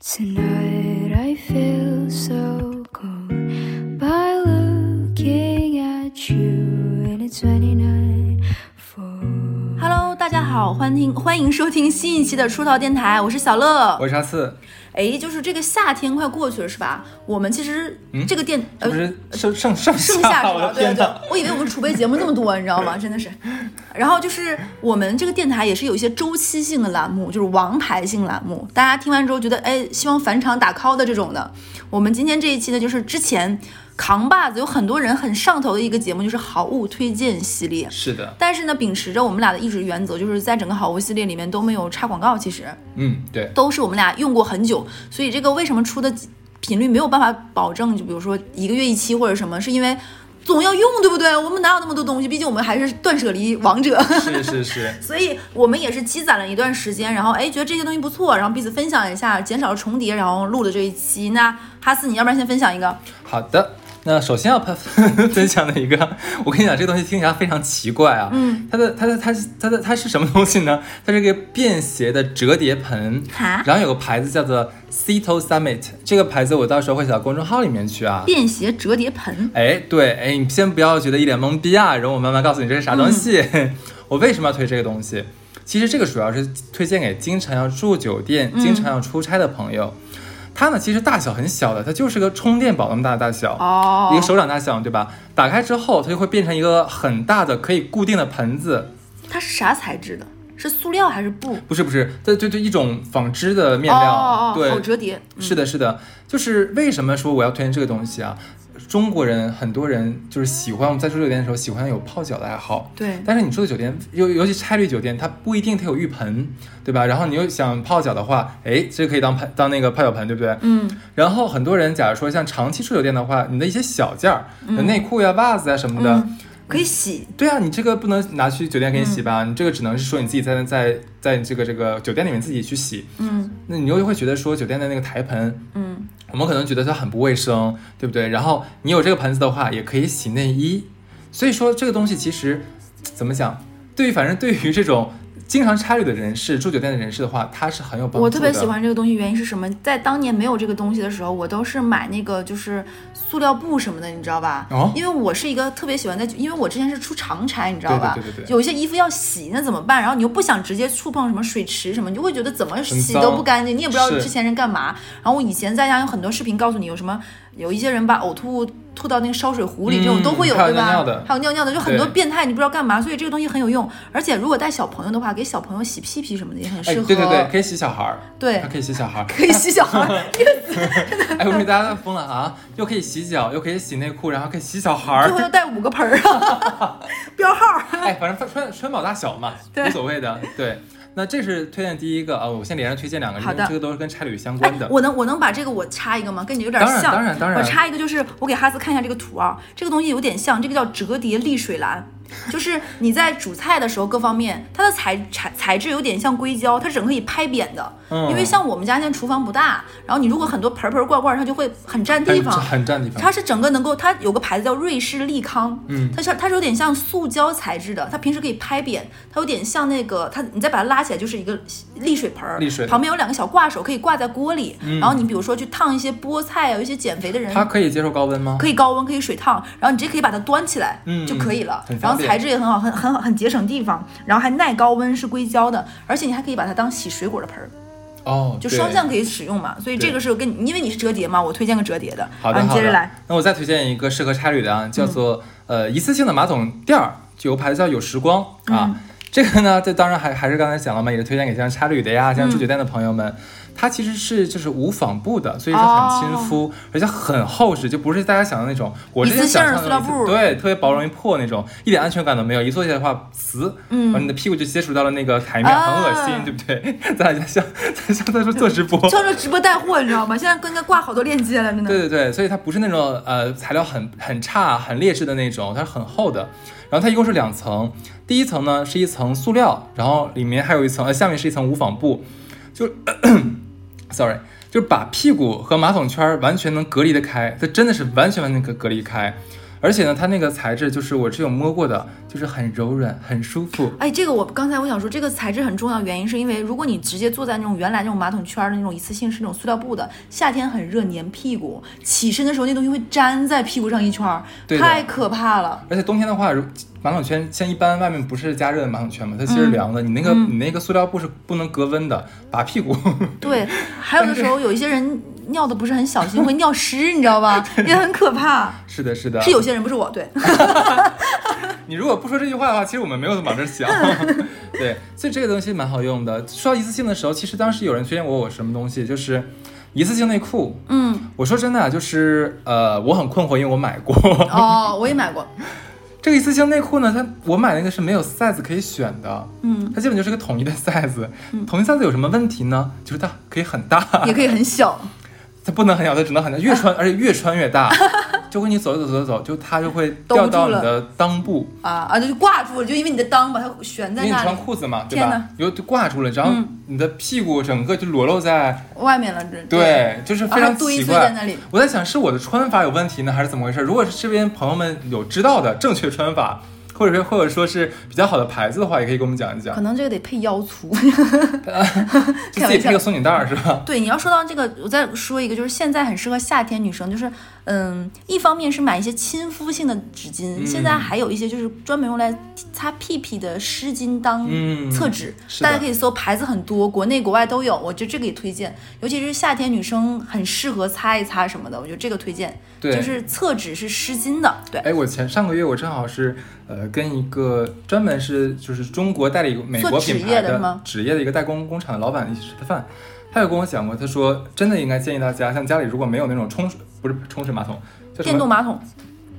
Tonight I feel so cold by looking at you and it's 29好，欢迎欢迎收听新一期的出逃电台，我是小乐。我是阿四，哎，就是这个夏天快过去了，是吧？我们其实这个电、呃这不是盛盛盛盛夏是我吧？对对我以为我们储备节目那么多，你知道吗？真的是。然后就是我们这个电台也是有一些周期性的栏目，就是王牌性栏目，大家听完之后觉得哎，希望返场打 call 的这种的。我们今天这一期呢，就是之前扛把子有很多人很上头的一个节目，就是好物推荐系列。是的，但是呢，秉持着我们俩的一直原则，就是在整个好物系列里面都没有插广告，其实嗯，对，都是我们俩用过很久，所以这个为什么出的频率没有办法保证？就比如说一个月一期或者什么，是因为总要用，对不对？我们哪有那么多东西？毕竟我们还是断舍离王者，是是是，所以我们也是积攒了一段时间，然后哎觉得这些东西不错，然后彼此分享一下，减少了重叠，然后录了这一期。那哈斯，你要不然先分享一个？好的。那首先要分 分享的一个，我跟你讲，这个东西听起来非常奇怪啊。嗯，它的它的它是它的它是什么东西呢？它是一个便携的折叠盆，哈，然后有个牌子叫做 Cito Summit，这个牌子我到时候会写到公众号里面去啊。便携折叠盆。哎，对，哎，你先不要觉得一脸懵逼啊，然后我慢慢告诉你这是啥东西。我为什么要推这个东西？其实这个主要是推荐给经常要住酒店、经常要出差的朋友。它呢，其实大小很小的，它就是个充电宝那么大的大小，哦一个手掌大小，对吧？打开之后，它就会变成一个很大的可以固定的盆子。它是啥材质的？是塑料还是布？不是不是，这这这一种纺织的面料，哦哦哦，对，好折叠。嗯是的，是的，就是为什么说我要推荐这个东西啊？中国人很多人就是喜欢我们在住酒店的时候喜欢有泡脚的爱好，对，但是你住的酒店，尤尤其差旅酒店，它不一定它有浴盆，对吧？然后你又想泡脚的话，哎，这可以当盆当那个泡脚盆，对不对？嗯，然后很多人假如说像长期住酒店的话，你的一些小件儿，嗯。内裤呀、袜子啊什么的，嗯可以洗。对啊，你这个不能拿去酒店给你洗吧？你这个只能是说你自己在在在这个这个酒店里面自己去洗。嗯那你又会觉得说酒店的那个台盆，嗯，我们可能觉得它很不卫生，对不对？然后你有这个盆子的话，也可以洗内衣。所以说这个东西其实怎么讲？对于反正对于这种经常差旅的人士、住酒店的人士的话，它是很有帮助的。我特别喜欢这个东西，原因是什么？在当年没有这个东西的时候，我都是买那个就是塑料布什么的，你知道吧？哦因为我是一个特别喜欢在，因为我之前是出长差，你知道吧？对对对对对有一些衣服要洗，那怎么办？然后你又不想直接触碰什么水池什么，你就会觉得怎么洗都不干净，你也不知道之前人干嘛。然后我以前在家有很多视频告诉你有什么，有一些人把呕吐物吐到那个烧水壶里，这种嗯都会有，还有对吧？尿尿的还有尿尿的，就很多变态，你不知道干嘛。所以这个东西很有用，而且如果带小朋友的话，给小朋友洗屁屁什么的也很适哎，合。对对对，可以洗小孩儿，对它可以洗小孩儿。可以洗小孩儿，哎，我们大家都疯了啊！又可以洗脚，又可以洗内裤，然后可以洗小孩儿。最后要带五个盆儿啊，标号儿。哎，反正穿穿宝大小嘛，对无所谓的。对，那这是推荐第一个啊，我先连着推荐两个，因好的为这个都是跟差旅相哎关的。，我能我能把这个我插一个吗？跟你有点当然像。当然当然我插一个就是我给哈斯看一下这个图啊，这个东西有点像，这个叫折叠沥水篮。就是你在煮菜的时候，各方面它的材材材质有点像硅胶，它整个可以拍扁的。嗯因为像我们家现在厨房不大，然后你如果很多盆盆罐罐，它就会很占地方。很占地方。它是整个能够，它有个牌子叫瑞士利康，嗯它是它是有点像塑胶材质的，它平时可以拍扁，它有点像那个它，你再把它拉起来就是一个沥水盆儿，沥水旁边有两个小挂手可以挂在锅里，嗯然后你比如说去烫一些菠菜啊，有一些减肥的人它可以接受高温吗？可以高温，可以水烫，然后你直接可以把它端起来，嗯就可以了然后材质也很好，很很好，很节省地方，然后还耐高温，是硅胶的，而且你还可以把它当洗水果的盆儿，哦，就双向可以使用嘛。所以这个是跟你，因为你是折叠嘛，我推荐个折叠的。好你好的接着来。。那我再推荐一个适合差旅的啊，叫做、呃一次性的马桶垫儿，就有牌子叫有时光啊。嗯这个呢，这当然还还是刚才讲了嘛，也是推荐给像差旅的呀，像住嗯酒店的朋友们。它其实是就是无纺布的，所以是很亲肤，而且很厚实，就不是大家想的那种。我之前想象的塑料布对，特别薄，容易破那种，一点安全感都没有。一坐下的话，呲，嗯然后你的屁股就接触到了那个台面，啊很恶心，对不对？咱俩像在像在说做直播，像做直播带货，你知道吗？现在应该挂好多链接了，真的。对对对，所以它不是那种呃材料很很差、很劣质的那种，它是很厚的。然后它一共是两层，第一层呢是一层塑料，然后里面还有一层，呃，下面是一层无纺布，就，sorry，就是把屁股和马桶圈完全能隔离的开，它真的是完全完全可隔离开。而且呢，它那个材质就是我是有摸过的，就是很柔软，很舒服。哎，这个我刚才我想说，这个材质很重要，原因是因为如果你直接坐在那种原来那种马桶圈的那种一次性是那种塑料布的，夏天很热粘屁股，起身的时候那东西会粘在屁股上一圈儿，太可怕了。而且冬天的话，如马桶圈像一般外面不是加热的马桶圈嘛，它其实凉的，你那个、你那个塑料布是不能隔温的，拔屁股。对，还有的时候 有一些人尿的不是很小心，会 尿湿，你知道吧？也很可怕。是的，是的。是有些人不是我，对，你如果不说这句话的话，其实我们没有往这儿想。对，所以这个东西蛮好用的。说到一次性的时候，其实当时有人推荐我我什么东西，就是一次性内裤。嗯，我说真的啊，就是呃，我很困惑，因为我买过。哦，我也买过，这个一次性内裤呢，它我买那个是没有 size 可以选的，嗯，它基本就是个统一的 size。统一 size 有什么问题呢？就是它可以很大，也可以很小。它不能很小，它只能很大，越穿而且越穿越大，就会你走走走着走，就它就会掉到你的裆部，啊啊，就挂住了，就因为你的裆把它悬因为你在那里，穿裤子嘛，对天吧？有就挂住了，然后嗯你的屁股整个就裸露在，外面了，这对，就是非常堆奇怪。堆在那里。我在想是我的穿法有问题呢，还是怎么回事？如果是这边朋友们有知道的正确穿法，或者说或者说是比较好的牌子的话，也可以给我们讲一讲可。能这个得配腰粗。就自己配个松紧带儿是吧？对，你要说到这个，我再说一个，就是现在很适合夏天女生，就是嗯，一方面是买一些亲肤性的纸巾，嗯。现在还有一些就是专门用来擦屁屁的湿巾当嗯。厕纸，大家可以搜，牌子很多，国内国外都有，我觉得这个也推荐，尤其是夏天女生很适合擦一擦什么的，我觉得这个推荐，对。就是厕纸是湿巾的，对，哎，我前上个月我正好是呃跟一个专门是就是中国代理美国品牌业的纸业的一个代工工厂的老板一起吃的饭，他有跟我讲过，他说真的应该建议大家，像家里如果没有那种冲水不是冲水马桶，电动马桶，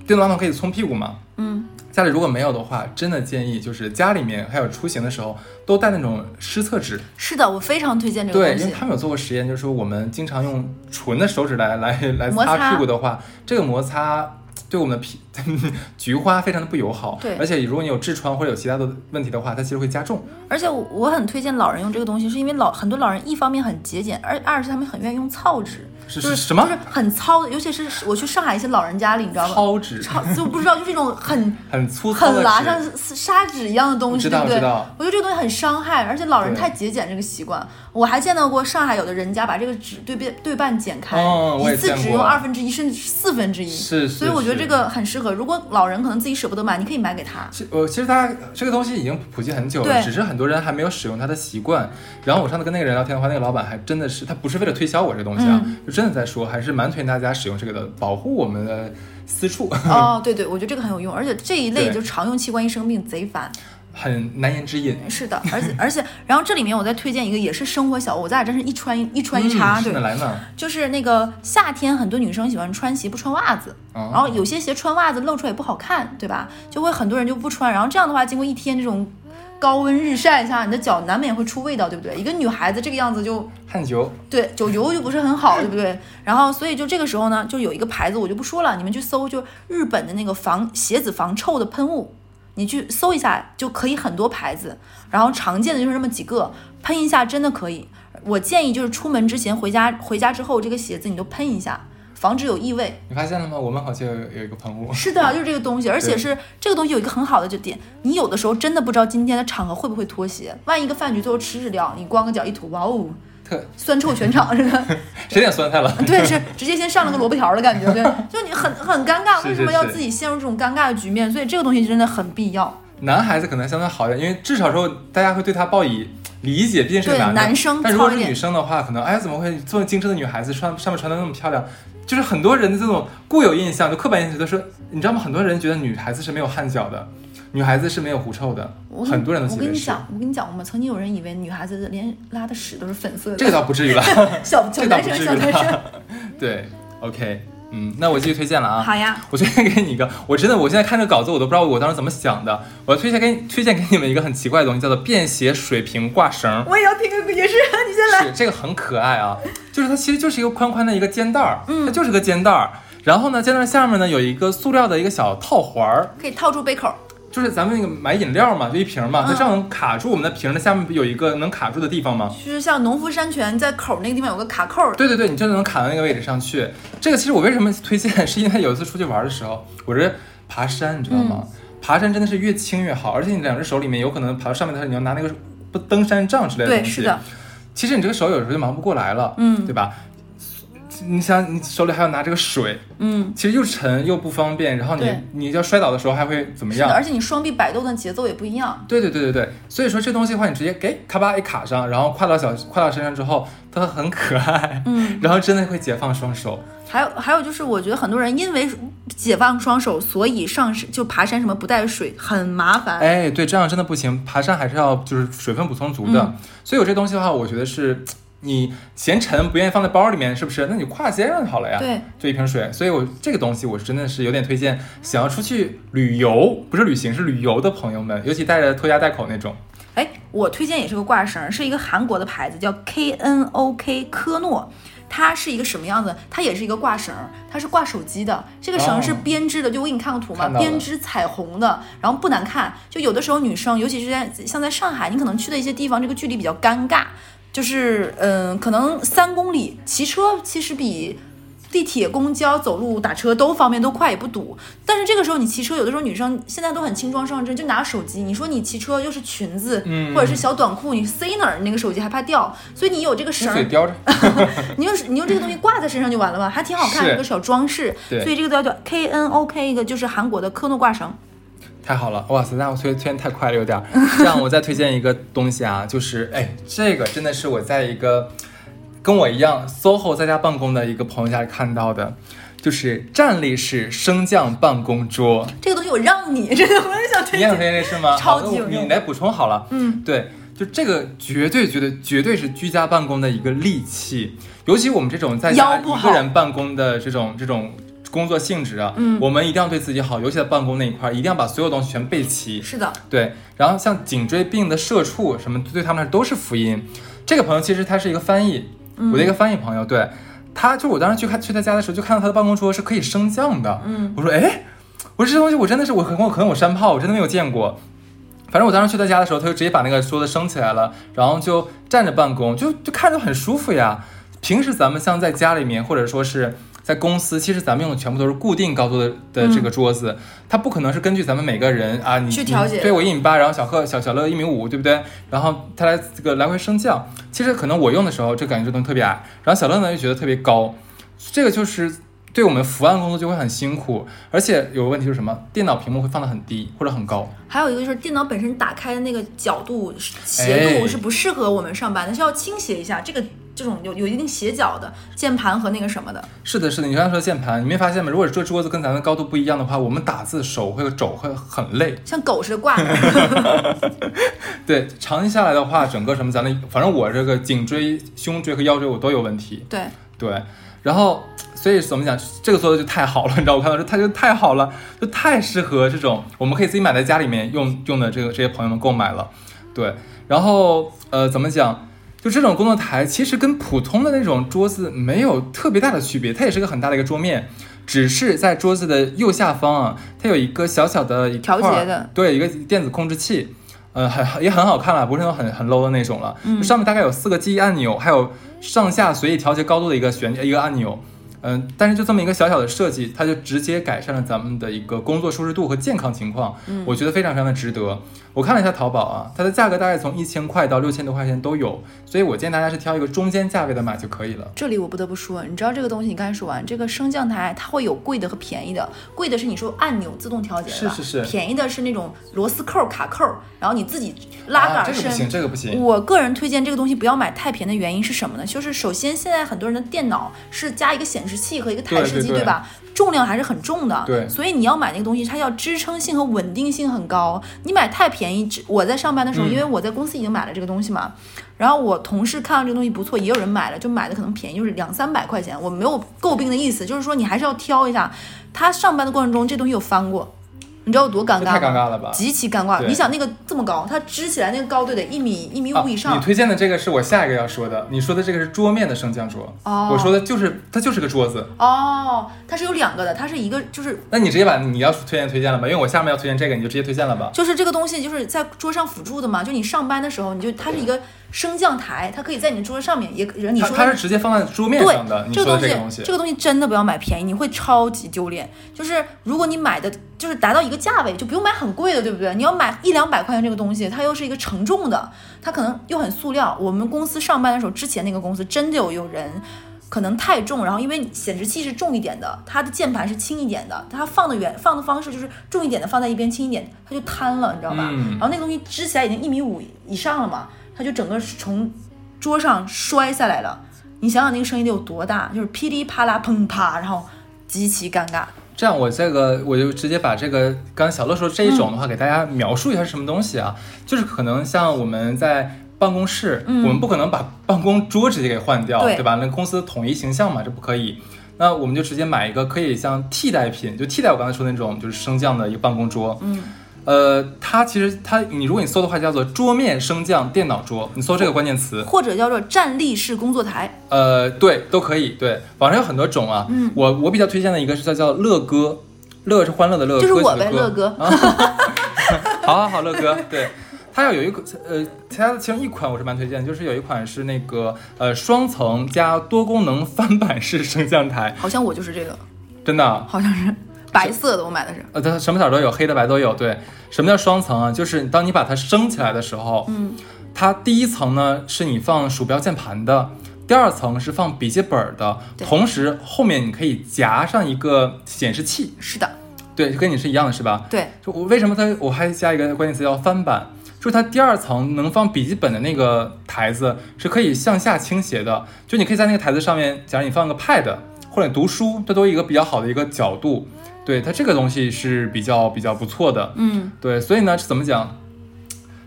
电动马桶可以冲屁股吗？嗯，家里如果没有的话，真的建议就是家里面还有出行的时候都带那种湿厕纸，是的，我非常推荐这个对，东西，因为他们有做过实验，就是说我们经常用纯的手指来来来摩擦擦屁股的话，这个摩擦对我们的皮 菊花非常的不友好。对而且如果你有痔疮或者有其他的问题的话，它其实会加重。而且我我很推荐老人用这个东西，是因为老很多老人一方面很节俭，而二是他们很愿意用草纸，就是是什么就是很糙的，尤其是我去上海一些老人家里，你知道吗？糙纸，糙就不知道，就是一种很 很粗糙很拉，像砂纸一样的东西，对不对我觉得这个东西很伤害，而且老人太节俭这个习惯。我还见到过上海有的人家把这个纸对半对半剪开，哦我一次只用二分之一甚至四分之一。是是所以我觉得这个很适合。如果老人可能自己舍不得买，你可以买给他。其呃，其实大家这个东西已经普及很久了，只是很多人还没有使用它的习惯。然后我上次跟那个人聊天的话，那个老板还真的是，他不是为了推销我这个东西啊，嗯就真的在说，还是蛮推荐大家使用这个的，保护我们的私处，哦，对对，我觉得这个很有用，而且这一类就常用器官一生病贼烦。很难言之隐。是的，而且而且，然后这里面我再推荐一个也是生活小物，咱俩真是一穿一一穿一插，对来呢，就是那个夏天很多女生喜欢穿鞋不穿袜子，哦然后有些鞋穿袜子露出来也不好看，对吧？就会很多人就不穿，然后这样的话，经过一天这种高温日晒下，你的脚难免会出味道，对不对？一个女孩子这个样子就汗球，对，酒油就不是很好，对不对？然后所以就这个时候呢，就有一个牌子我就不说了，你们去搜，就日本的那个防鞋子防臭的喷雾，你去搜一下就可以很多牌子，然后常见的就是这么几个，喷一下真的可以。我建议就是出门之前回家回家之后，这个鞋子你都喷一下，防止有异味。你发现了吗？我们好像有有一个喷雾，是的，就是这个东西，而且是这个东西有一个很好的就点，你有的时候真的不知道今天的场合会不会脱鞋，万一一个饭局最后吃日料，你光个脚一吐，哇哦，特酸臭全场，是吧。谁点酸菜了？对，是直接先上了个萝卜条的感觉，对，就你很很尴尬，为什么要自己陷入这种尴尬的局面？所以这个东西真的很必要。男孩子可能相对好一点，因为至少说大家会对他报以理解，毕竟是男的。男生但如果是女生的话，可能哎怎么会这么精致的女孩子穿上面穿的那么漂亮？就是很多人的这种固有印象，就刻板印象，觉得说你知道吗？很多人觉得女孩子是没有汗脚的，女孩子是没有狐臭的，我很多人都我。跟你讲，我跟你讲，我们曾经有人以为女孩子连拉的屎都是粉色的，这个倒不至于吧，小小男生小男生。对，OK，嗯，那我继续推荐了啊。好呀，我推荐给你一个，我真的，我现在看这个稿子，我都不知道我当时怎么想的。我要推荐给你，推荐给你们一个很奇怪的东西，叫做便携水瓶挂绳。我也要听个也是，你先来。是这个很可爱啊，就是它其实就是一个宽宽的一个肩带儿，嗯它就是个肩带儿。然后呢，肩带儿下面呢有一个塑料的一个小套环儿，可以套住杯口，就是咱们那个买饮料嘛，就一瓶嘛，它嗯这样能卡住我们的瓶的下面不有一个能卡住的地方吗？就是像农夫山泉在口那个地方有个卡扣，对对对，你真的能卡到那个位置上去。这个其实我为什么推荐，是因为有一次出去玩的时候，我这爬山，你知道吗？嗯爬山真的是越轻越好，而且你两只手里面有可能爬到上面的时候，你要拿那个不登山杖之类的对，东西。是的，其实你这个手有时候就忙不过来了，嗯对吧？你想，你手里还要拿这个水，嗯，其实又沉又不方便，然后你你要摔倒的时候还会怎么，样？而且你双臂摆动的节奏也不一样。对对对对对，所以说这东西的话，你直接给咔吧一卡上，然后跨到小跨到身上之后，它很可爱，嗯，然后真的会解放双手。还有还有就是，我觉得很多人因为解放双手，所以上山就爬山什么不带水，很麻烦。哎，对，这样真的不行，爬山还是要就是水分补充足的。嗯所以有这东西的话，我觉得是你嫌沉不愿意放在包里面，是不是？那你挎肩上就好了呀。对，就一瓶水。所以我这个东西我真的是有点推荐，想要出去旅游，不是旅行，是旅游的朋友们，尤其带着拖家带口那种。哎，我推荐也是个挂绳，是一个韩国的牌子，叫 K N O K 科诺。它是一个什么样子？它也是一个挂绳，它是挂手机的。这个绳是哦编织的，就我给你看个图嘛，编织彩虹的，然后不难看。就有的时候女生，尤其是在像在上海，你可能去的一些地方，这个距离比较尴尬，就是嗯，可能三公里，骑车其实比。地铁、公交、走路、打车都方便，都快也不堵。但是这个时候你骑车，有的时候女生现在都很轻装上阵，就拿手机。你说你骑车又是裙子，嗯或者是小短裤，你塞哪儿？那个手机还怕掉，所以你有这个绳嘴叼着。你用你用这个东西挂在身上就完了嘛，还挺好看，一个小装饰。对所以这个叫叫 K N O K，一个就是韩国的科诺挂绳。太好了，哇塞！那我推推荐太快了，有点儿。这样我再推荐一个东西啊，就是哎，这个真的是我在一个跟我一样 SOHO 在家办公的一个朋友家里看到的，就是站立式升降办公桌。这个东西我让你，真 的我也想推荐你也推荐。是吗？超好级有用你来补充好了。嗯，对，就这个绝对绝对绝对是居家办公的一个利器，尤其我们这种在家一个人办公的这种这种工作性质啊，嗯我们一定要对自己好，尤其在办公那一块儿，一定要把所有东西全备齐。是的，对，然后像颈椎病的社畜什么，对他们来说都是福音。这个朋友其实他是一个翻译，嗯我的一个翻译朋友，对他就我当时去看去他家的时候，就看到他的办公桌是可以升降的。嗯，我说哎，我说这东西我真的是我可能我可能我山炮，我真的没有见过。反正我当时去他家的时候，他就直接把那个桌子升起来了，然后就站着办公，就就看着很舒服呀。平时咱们像在家里面，或者说是在公司，其实咱们用的全部都是固定高度的的这个桌子，它不可能是根据咱们每个人啊，你去调节你对我一米八，然后小贺小小乐一米五，对不对？然后他来这个来回升降，其实可能我用的时候就感觉这东西特别矮，然后小乐呢又觉得特别高，这个就是对我们伏案工作就会很辛苦，而且有个问题是什么？电脑屏幕会放得很低或者很高。还有一个就是电脑本身打开的那个角度斜度哎是不适合我们上班的，需要倾斜一下。这个这种有有一定斜角的键盘和那个什么的，是的，是的，你刚才说键盘，你没发现吗？如果这桌子跟咱们高度不一样的话，我们打字手会肘会很累。像狗似的挂着。对，长期下来的话，整个什么咱的，反正我这个颈椎、胸椎和腰椎我都有问题。对，对，然后所以怎么讲，这个做的就太好了，你知道，我看到这它就太好了，就太适合这种我们可以自己买在家里面用用的这个这些朋友们购买了。对，然后呃，怎么讲？就这种工作台，其实跟普通的那种桌子没有特别大的区别，它也是个很大的一个桌面，只是在桌子的右下方啊，它有一个小小的一块儿调节的对，一个电子控制器，呃，很也很好看了，不是那种很很 low 的那种了。嗯上面大概有四个记忆按钮，还有上下随意调节高度的一个旋一个按钮。嗯，但是就这么一个小小的设计，它就直接改善了咱们的一个工作舒适度和健康情况，嗯我觉得非常非常的值得。我看了一下淘宝啊，它的价格大概从一千块到六千多块钱都有，所以我建议大家是挑一个中间价位的买就可以了。这里我不得不说，你知道这个东西，你刚才说完，这个升降台它会有贵的和便宜的，贵的是你说按钮自动调节的，是是是便宜的是那种螺丝扣、卡扣，然后你自己拉啊，杆伸。这个不行，这个不行。我个人推荐这个东西不要买太便宜的原因是什么呢？就是首先现在很多人的电脑是加一个显示器和一个台式机，对对对吧？重量还是很重的，对所以你要买那个东西，它要支撑性和稳定性很高。你买太便宜，只我在上班的时候，嗯因为我在公司已经买了这个东西嘛，然后我同事看到这个东西不错，也有人买了，就买的可能便宜，就是两三百块钱。我没有诟病的意思，就是说你还是要挑一下。他上班的过程中，这东西有翻过，你知道有多尴尬吗？太尴尬了吧极其尴尬。你想那个这么高，它支起来那个高度得一米一米啊五以上。你推荐的这个是我下一个要说的，你说的这个是桌面的升降桌，哦我说的就是它就是个桌子。哦，它是有两个的，它是一个就是那你直接把你要推荐推荐了吧，因为我下面要推荐这个，你就直接推荐了吧。就是这个东西就是在桌上辅助的嘛，就你上班的时候，你就它是一个升降台，它可以在你的桌子上面，也人你说它它是直接放在桌面上的。你这个东西这个东西，这个东西真的不要买便宜，你会超级丢脸。就是如果你买的就是达到一个价位，就不用买很贵的，对不对？你要买一两百块钱这个东西，它又是一个承重的，它可能又很塑料。我们公司上班的时候，之前那个公司真的有有人。可能太重，然后因为显示器是重一点的，它的键盘是轻一点的，它放的远放的方式就是重一点的放在一边，轻一点，它就瘫了，你知道吧？嗯然后那个东西支起来已经一米五以上了嘛，它就整个是从桌上摔下来了。你想想那个声音得有多大，就是噼里啪啦砰啪，然后极其尴尬。这样，我这个我就直接把这个刚才小乐说这一种嗯的话，给大家描述一下是什么东西啊？就是可能像我们在办公室，我们不可能把办公桌直接给换掉，嗯对吧？那公司统一形象嘛，这不可以。那我们就直接买一个可以像替代品，就替代我刚才说的那种就是升降的一个办公桌。嗯，呃，它其实它你如果你搜的话叫做桌面升降电脑桌，你搜这个关键词，或者叫做站立式工作台，呃，对，都可以。对，网上有很多种啊。嗯我我比较推荐的一个是叫叫乐哥，乐是欢乐的乐，就是我呗，乐哥。好好好，乐哥，对，它要有一个呃，其他的其中一款我是蛮推荐的，就是有一款是那个呃双层加多功能翻板式升降台，好像我就是这个，真的啊，好像是白色的，我买的是。呃，它什么色儿都有，黑的白都有。对，什么叫双层啊？就是当你把它升起来的时候，嗯，它第一层呢是你放鼠标键盘的。第二层是放笔记本的，对同时后面你可以夹上一个显示器，是的，对，就跟你是一样的，是吧？对，就我为什么它我还加一个关键词叫翻版，就是它第二层能放笔记本的那个台子是可以向下倾斜的，就你可以在那个台子上面，假如你放个 pad 或者读书，这都一个比较好的一个角度，对它这个东西是比较比较不错的，嗯，对，所以呢怎么讲？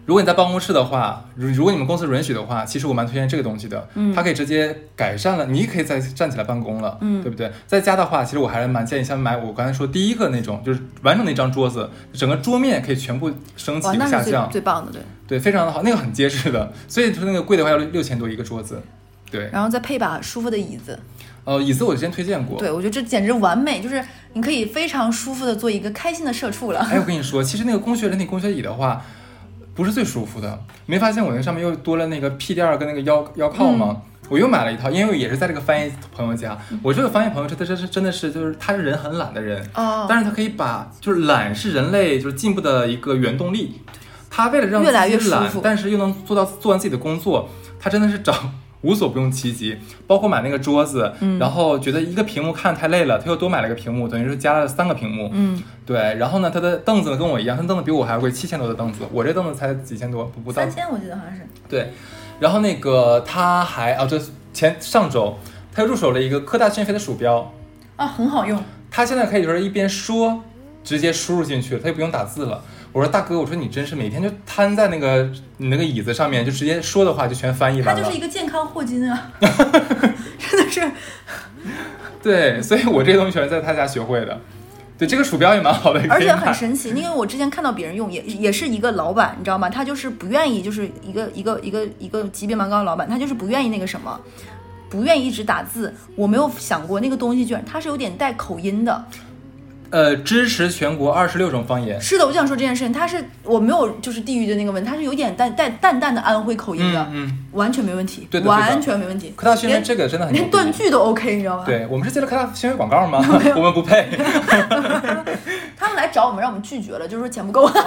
如果你在办公室的话，如如果你们公司允许的话，其实我蛮推荐这个东西的，嗯它可以直接改善了，你可以再站起来办公了，嗯对不对？在家的话，其实我还是蛮建议先买我刚才说第一个那种，就是完整的一张桌子，整个桌面可以全部升哇，起下降，最棒的，对。对，非常的好，那个很结实的，所以说那个贵的话要六六千多一个桌子，对，然后再配把舒服的椅子，呃，椅子我之前推荐过，对我觉得这简直完美，就是你可以非常舒服的做一个开心的社畜了。哎，我跟你说，其实那个工学人体工学椅的话，不是最舒服的。没发现我那上面又多了那个屁垫儿跟那个腰腰靠吗？嗯我又买了一套，因为也是在这个翻译朋友家。我这个翻译朋友，他真是真的是就是他是人很懒的人，哦，但是他可以把就是懒是人类就是进步的一个原动力。他为了让越来越自己懒舒服，但是又能做到做完自己的工作，他真的是找无所不用其极。包括买那个桌子，嗯然后觉得一个屏幕看太累了，他又多买了个屏幕，等于是加了三个屏幕。嗯，对，然后呢，他的凳子呢跟我一样，他凳子比我还要贵，七千多的凳子，我这凳子才几千多，不不到三。千我记得好像是。对，然后那个他还啊，这前上周他又入手了一个科大讯飞的鼠标，啊，很好用。他现在可以就是一边说，直接输入进去，他就不用打字了。我说大哥，我说你真是每天就瘫在那个你那个椅子上面，就直接说的话就全翻译完了。他就是一个健康霍金啊，真的是。对，所以我这些东西全是在他家学会的。对，这个鼠标也蛮好的，而且很神奇，因为我之前看到别人用，也也是一个老板，你知道吗？他就是不愿意，就是一个一个一个一个级别蛮高的老板，他就是不愿意那个什么，不愿意一直打字。我没有想过那个东西居然它是有点带口音的。呃，支持全国二十六种方言。是的，我就想说这件事情，他是我没有就是地域的那个问题，他是有点淡淡淡淡的安徽口音的，嗯嗯，完全没问题，对的完全没问题。科大讯飞连这个真的很连断句都 OK，你知道吗？，对我们是接了科大新闻广告吗？我们不配。他们来找我们，让我们拒绝了，就是说钱不够。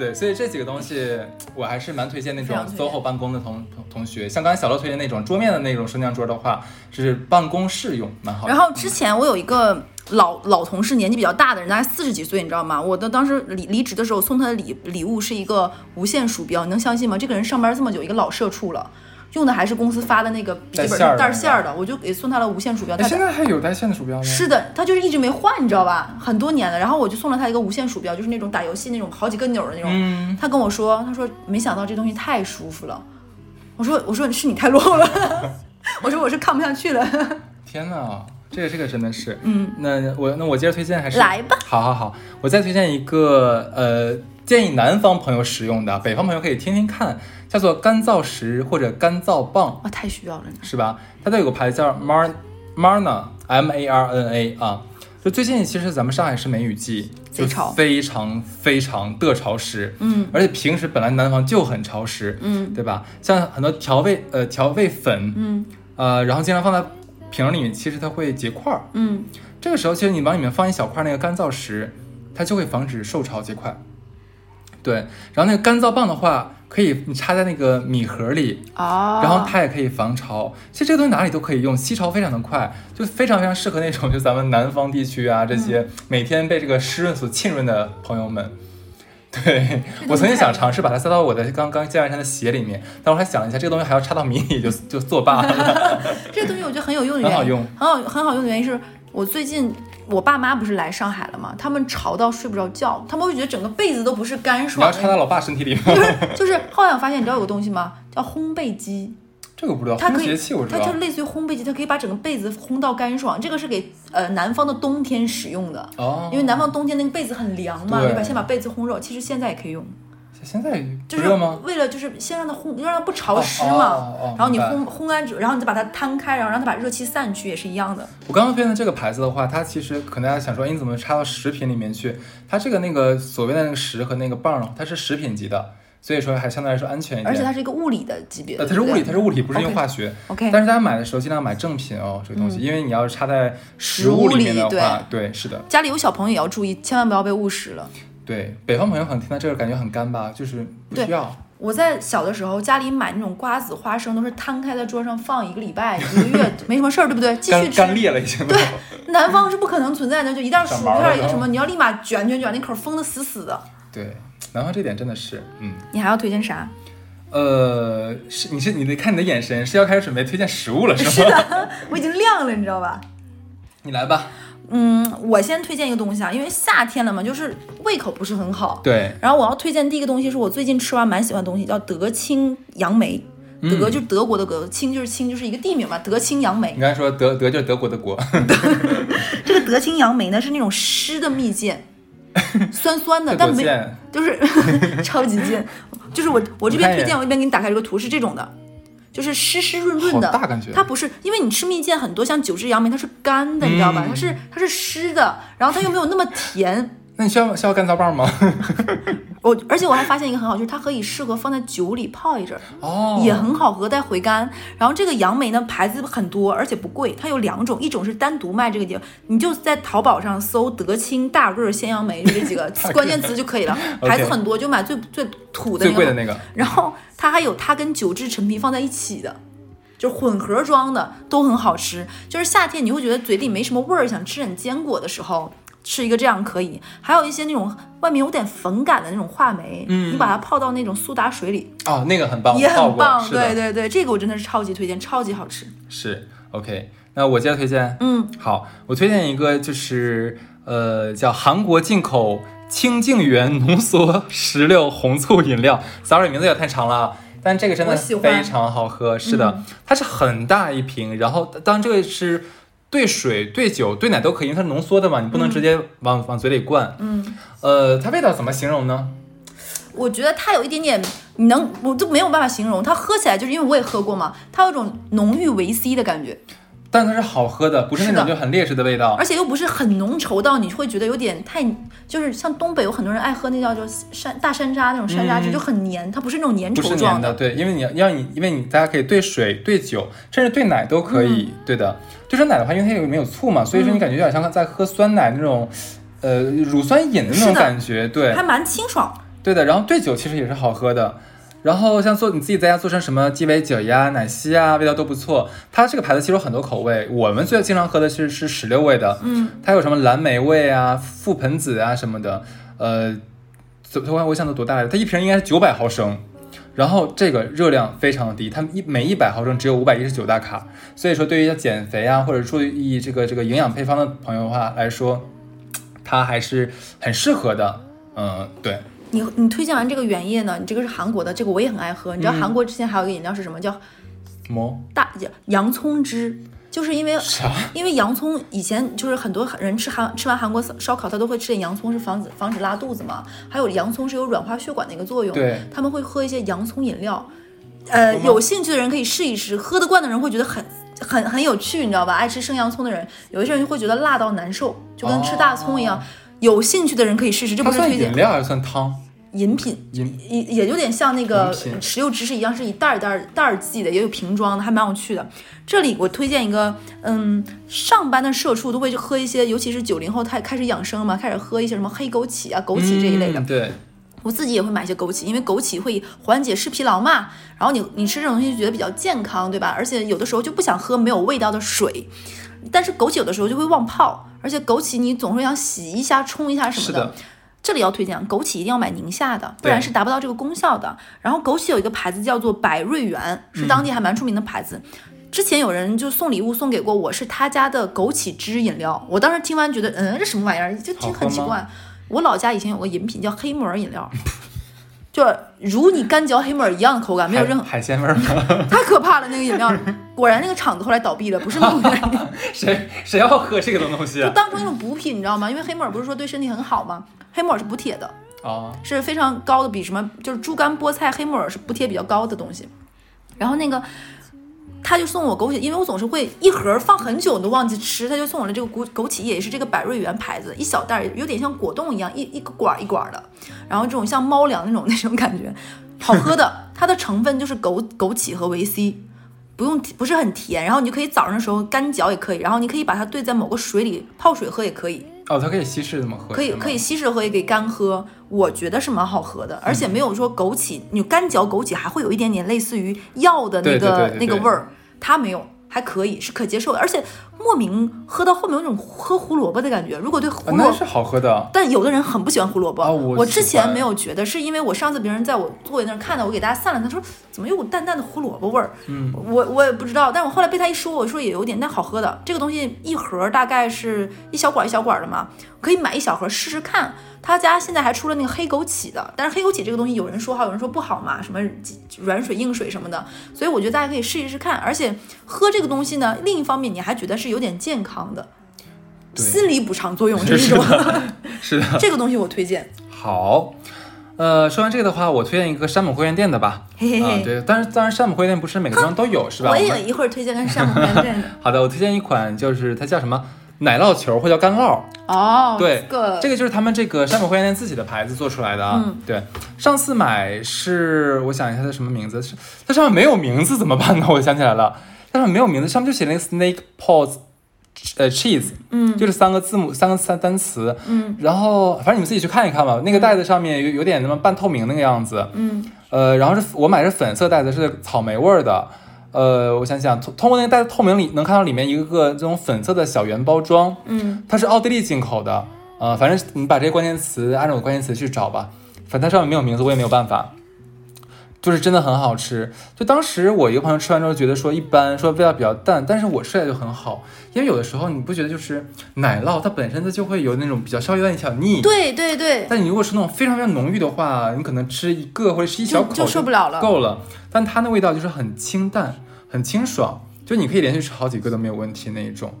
对，所以这几个东西我还是蛮推荐那种 SOHO 办公的同同同学，像刚才小乐推荐那种桌面的那种升降桌的话，是办公室用，蛮好的。然后之前我有一个老老同事，年纪比较大的人，大概四十几岁，你知道吗？我的当时离离职的时候送他的礼礼物是一个无线鼠标，你能相信吗？这个人上班这么久，一个老社畜了。用的还是公司发的那个笔记本带线儿的带线儿的，我就给送他了无线鼠标。现在还有带线的鼠标吗？是的，他就是一直没换，你知道吧？很多年了。然后我就送了他一个无线鼠标，就是那种打游戏那种好几个钮的那种。嗯，他跟我说，他说没想到这东西太舒服了。我说我说是你太 low 了，我说我是看不下去了。天哪，这个这个真的是，嗯，那我那我接着推荐还是来吧。好好好，我再推荐一个呃，建议南方朋友使用的，北方朋友可以听听看，叫做干燥石或者干燥棒。啊，太需要了。是吧？它都有个牌子叫 Mar Marna M A R N A 啊，就最近其实咱们上海是梅雨季，就非常非常的潮湿，嗯，而且平时本来南方就很潮湿，嗯，对吧？像很多调味呃调味粉，嗯呃，然后经常放在瓶里面，其实它会结块儿。嗯，这个时候，其实你往里面放一小块那个干燥石，它就会防止受潮结块。对，然后那个干燥棒的话，可以你插在那个米盒里，哦，然后它也可以防潮。其实这个东西哪里都可以用，吸潮非常的快，就非常非常适合那种就咱们南方地区啊这些每天被这个湿润所浸润的朋友们。对我曾经想尝试把它塞到我的刚刚健完身的鞋里面，但我还想了一下，这个东西还要插到米里 就就作罢了。这个东西我觉得很有用的原因，很好用很好很好用的原因是我最近我爸妈不是来上海了吗？他们潮到睡不着觉，他们会觉得整个被子都不是干爽的。要插到老爸身体里吗？就是就是，后来我发现，你知道有个东西吗？叫烘焙机，这个不知道，它可以它就。类似于烘焙机，它可以把整个被子烘到干爽。这个是给呃南方的冬天使用的，哦，因为南方冬天那个被子很凉嘛，对对吧？先把被子烘热，其实现在也可以用，现在就是？为了就是先让它烘，让它不潮湿哦嘛。然后你烘烘干之后，然后你再把它摊开，然后让它把热气散去，也是一样的。我刚刚推荐的这个牌子的话，它其实可能大家想说，哎，你怎么插到食品里面去？它这个那个所谓的那个石和那个棒儿，它是食品级的，所以说还相对来说安全一点。而且它是一个物理的级别的，呃，它是物理，它是物理，不是用化学。OK，但是大家买的时候尽量买正品哦，这个东西，因为你要是插在食物里面的话，对，是的，家里有小朋友也要注意，千万不要被误食了。对。北方朋友可能听到这个感觉很干巴，就是不需要。我在小的时候，家里买那种瓜子、花生，都是摊开在桌上放一个礼拜、一个月，没什么事儿，对不对？继续吃。干 干裂了已经对。南方是不可能存在的，就一袋薯片一个什么，你要立马卷卷卷，那口封的死死的。对，南方这点真的是，嗯，你还要推荐啥？呃，是你是你得看你的眼神是要开始准备推荐食物了是是吗？的，我已经亮了，你知道吧？你来吧。嗯，我先推荐一个东西啊，因为夏天了嘛，就是胃口不是很好。对，然后我要推荐第一个东西是我最近吃完蛮喜欢的东西，叫德清杨梅。嗯德就是德国的德，清就是清，就是一个地名嘛。德清杨梅你，刚才说德德就是德国的国，这个德清杨梅呢是那种湿的蜜饯，酸酸的，但没。就是 超级贱。就是我我这边推荐，我一边给你打开这个图是这种的，就是湿湿润润的，大感觉它不是因为你吃蜜饯很多像九只杨梅它是干的，你知道吧？嗯它是它是湿的，然后它又没有那么甜。那你需要需要干燥棒吗？我而且我还发现一个很好，就是它可以适合放在酒里泡一阵儿，哦，也很好喝，带回甘。然后这个杨梅呢牌子很多，而且不贵，它有两种，一种是单独卖这个地方，你就在淘宝上搜德清大个儿鲜杨梅这几个 关键词就可以了，牌子很多，就买最最土的那个。贵的那个。然后它还有它跟九制陈皮放在一起的，就是混合装的，都很好吃。就是夏天你会觉得嘴里没什么味儿，想吃点坚果的时候。吃一个这样可以，还有一些那种外面有点粉感的那种话梅，嗯你把它泡到那种苏打水里，哦，那个很棒，也很棒。对对对，这个我真的是超级推荐，超级好吃。是 OK。那我接着推荐，嗯，好，我推荐一个就是呃叫韩国进口清净源浓缩石榴红醋饮料，sorry 名字有点太长了。但这个真的非常好喝，是的，它是很大一瓶，然后当然这个是兑水、兑酒、兑奶都可以，因为它是浓缩的嘛，你不能直接往、往嘴里灌。嗯，呃，它味道怎么形容呢？我觉得它有一点点，你能我就没有办法形容，它喝起来就是因为我也喝过嘛，它有一种浓郁维 C 的感觉，但它是好喝的，不是那种就很劣质的味道而。且又不是很浓稠到你会觉得有点太，就是像东北有很多人爱喝那叫就山大山楂那种山楂汁，嗯就很黏，它不是那种粘不是稠状粘的，对，因为你要要你，因为你大家可以兑水、兑酒，甚至兑奶都可以，对的。兑上奶的话，因为它有没有醋嘛，所以说你感觉有点像在喝酸奶那种，呃，乳酸饮的那种感觉，对还，蛮清爽。对的。然后兑酒其实也是好喝的。然后像做你自己在家做成什么鸡尾酒呀、奶昔啊，味道都不错。它这个牌子其实有很多口味，我们最经常喝的其实是石榴味的，嗯，它有什么蓝莓味啊、覆盆子啊什么的，呃，怎我我想都多大来着？它一瓶应该是九百毫升，然后这个热量非常低，它一每一百毫升只有五百一十九大卡，所以说对于要减肥啊或者注意这个这个营养配方的朋友的话来说，它还是很适合的。嗯，对，你你推荐完这个原液呢，你这个是韩国的，这个我也很爱喝。你知道嗯韩国之前还有一个饮料是什么？叫么大洋葱汁，就是因为啥？因为洋葱以前就是很多人吃韩吃完韩国烧烧烤，他都会吃点洋葱，是防止防止拉肚子嘛。还有洋葱是有软化血管的一个作用，对，他们会喝一些洋葱饮料。呃，有兴趣的人可以试一试，喝得惯的人会觉得很很很有趣，你知道吧？爱吃生洋葱的人，有一些人会觉得辣到难受，就跟吃大葱一样。哦有兴趣的人可以试试，这不是推荐饮料还是算汤？饮品，饮也也有点像那个饮品食用芝士一样，是一袋儿袋儿袋儿寄的，也有瓶装的，还蛮有趣的。这里我推荐一个，嗯，上班的社畜都会去喝一些，尤其是九零后，他开始养生嘛，开始喝一些什么黑枸杞啊、枸杞这一类的。嗯对，我自己也会买一些枸杞，因为枸杞会缓解视疲劳嘛。然后你你吃这种东西就觉得比较健康，对吧？而且有的时候就不想喝没有味道的水，但是枸杞有的时候就会忘泡，而且枸杞你总是想洗一下、冲一下什么是的这里要推荐枸杞一定要买宁夏的，不然是达不到这个功效的。然后枸杞有一个牌子叫做百瑞源，是当地还蛮出名的牌子。之前有人就送礼物送给过我，是他家的枸杞汁饮料。我当时听完觉得，嗯，这什么玩意儿？就听好喝吗很奇怪。我老家以前有个饮品叫黑木耳饮料，就如你干嚼黑木耳一样的口感，没有任何，海海鲜味儿吗？太可怕了那个饮料。果然那个厂子后来倒闭了，不是那种 原因。谁谁要喝这个东西啊？就当成一种补品，你知道吗？因为黑木耳不是说对身体很好吗？黑木耳是补铁的，哦，是非常高的，比什么就是猪肝、菠菜、黑木耳是补铁比较高的东西。然后那个他就送我枸杞，因为我总是会一盒放很久都忘记吃，他就送我了这个枸枸杞叶，也是这个百瑞源牌子，一小袋儿，有点像果冻一样，一一个管儿一管儿的，然后这种像猫粮那种那种感觉，好喝的。它的成分就是枸枸杞和维 C。不用不是很甜，然后你就可以早上的时候干嚼也可以，然后你可以把它兑在某个水里泡水喝也可以。哦，它可以稀释怎么喝，可以可以稀释喝，也可以干喝，我觉得是蛮好喝的，而且没有说枸杞，你干嚼枸杞还会有一点点类似于药的那个那个味儿，它没有，还可以是可接受的，而且莫名喝到后面有种喝胡萝卜的感觉。如果对啊胡萝卜是好喝的。但有的人很不喜欢胡萝卜，啊我喜之前没有觉得，是因为我上次别人在我座位那儿看到我给大家散了，他说怎么有股淡淡的胡萝卜味儿，嗯，我我也不知道，但我后来被他一说，我说也有点，但好喝的。这个东西一盒大概是一小管一小管的嘛，可以买一小盒试试看。他家现在还出了那个黑枸杞的，但是黑枸杞这个东西有人说好，有人说不好嘛，什么软水硬水什么的，所以我觉得大家可以试一试看。而且喝这个东西呢，另一方面你还觉得是有点健康的，心理补偿作用这是一种。是的，这个东西我推荐，好。呃，说完这个的话，我推荐一个山姆会员店的吧。嘿嘿嘿啊，对，但是当然山姆会员店不是每个地方都有，是吧？我也有一会儿推荐跟山姆会员店的。好的，我推荐一款，就是它叫什么奶酪球或叫干酪。哦，对，这个这个就是他们这个山姆会员店自己的牌子做出来的啊。嗯对，上次买是我想一下它什么名字，是它上面没有名字怎么办呢？我想起来了，它上面没有名字，上面就写那个 snake paws。呃，cheese，嗯就是三个字母，三个三单词，嗯然后反正你们自己去看一看吧。那个袋子上面有有点那么半透明那个样子，嗯呃，然后是我买的是粉色袋子，是草莓味儿的。呃，我想想，通通过那个袋子透明里能看到里面一个个这种粉色的小圆包装，嗯，它是奥地利进口的。呃，反正你把这些关键词按照我关键词去找吧，反正它上面没有名字，我也没有办法。就是真的很好吃。就当时我一个朋友吃完之后觉得说一般，说味道比较淡，但是我吃起来就很好。因为有的时候你不觉得就是奶酪它本身它就会有那种比较稍微有点小腻，对对对，但你如果是那种非常非常浓郁的话，你可能吃一个或者吃一小口就就受不了了够了。但它那味道就是很清淡，很清爽，就你可以连续吃好几个都没有问题那一种。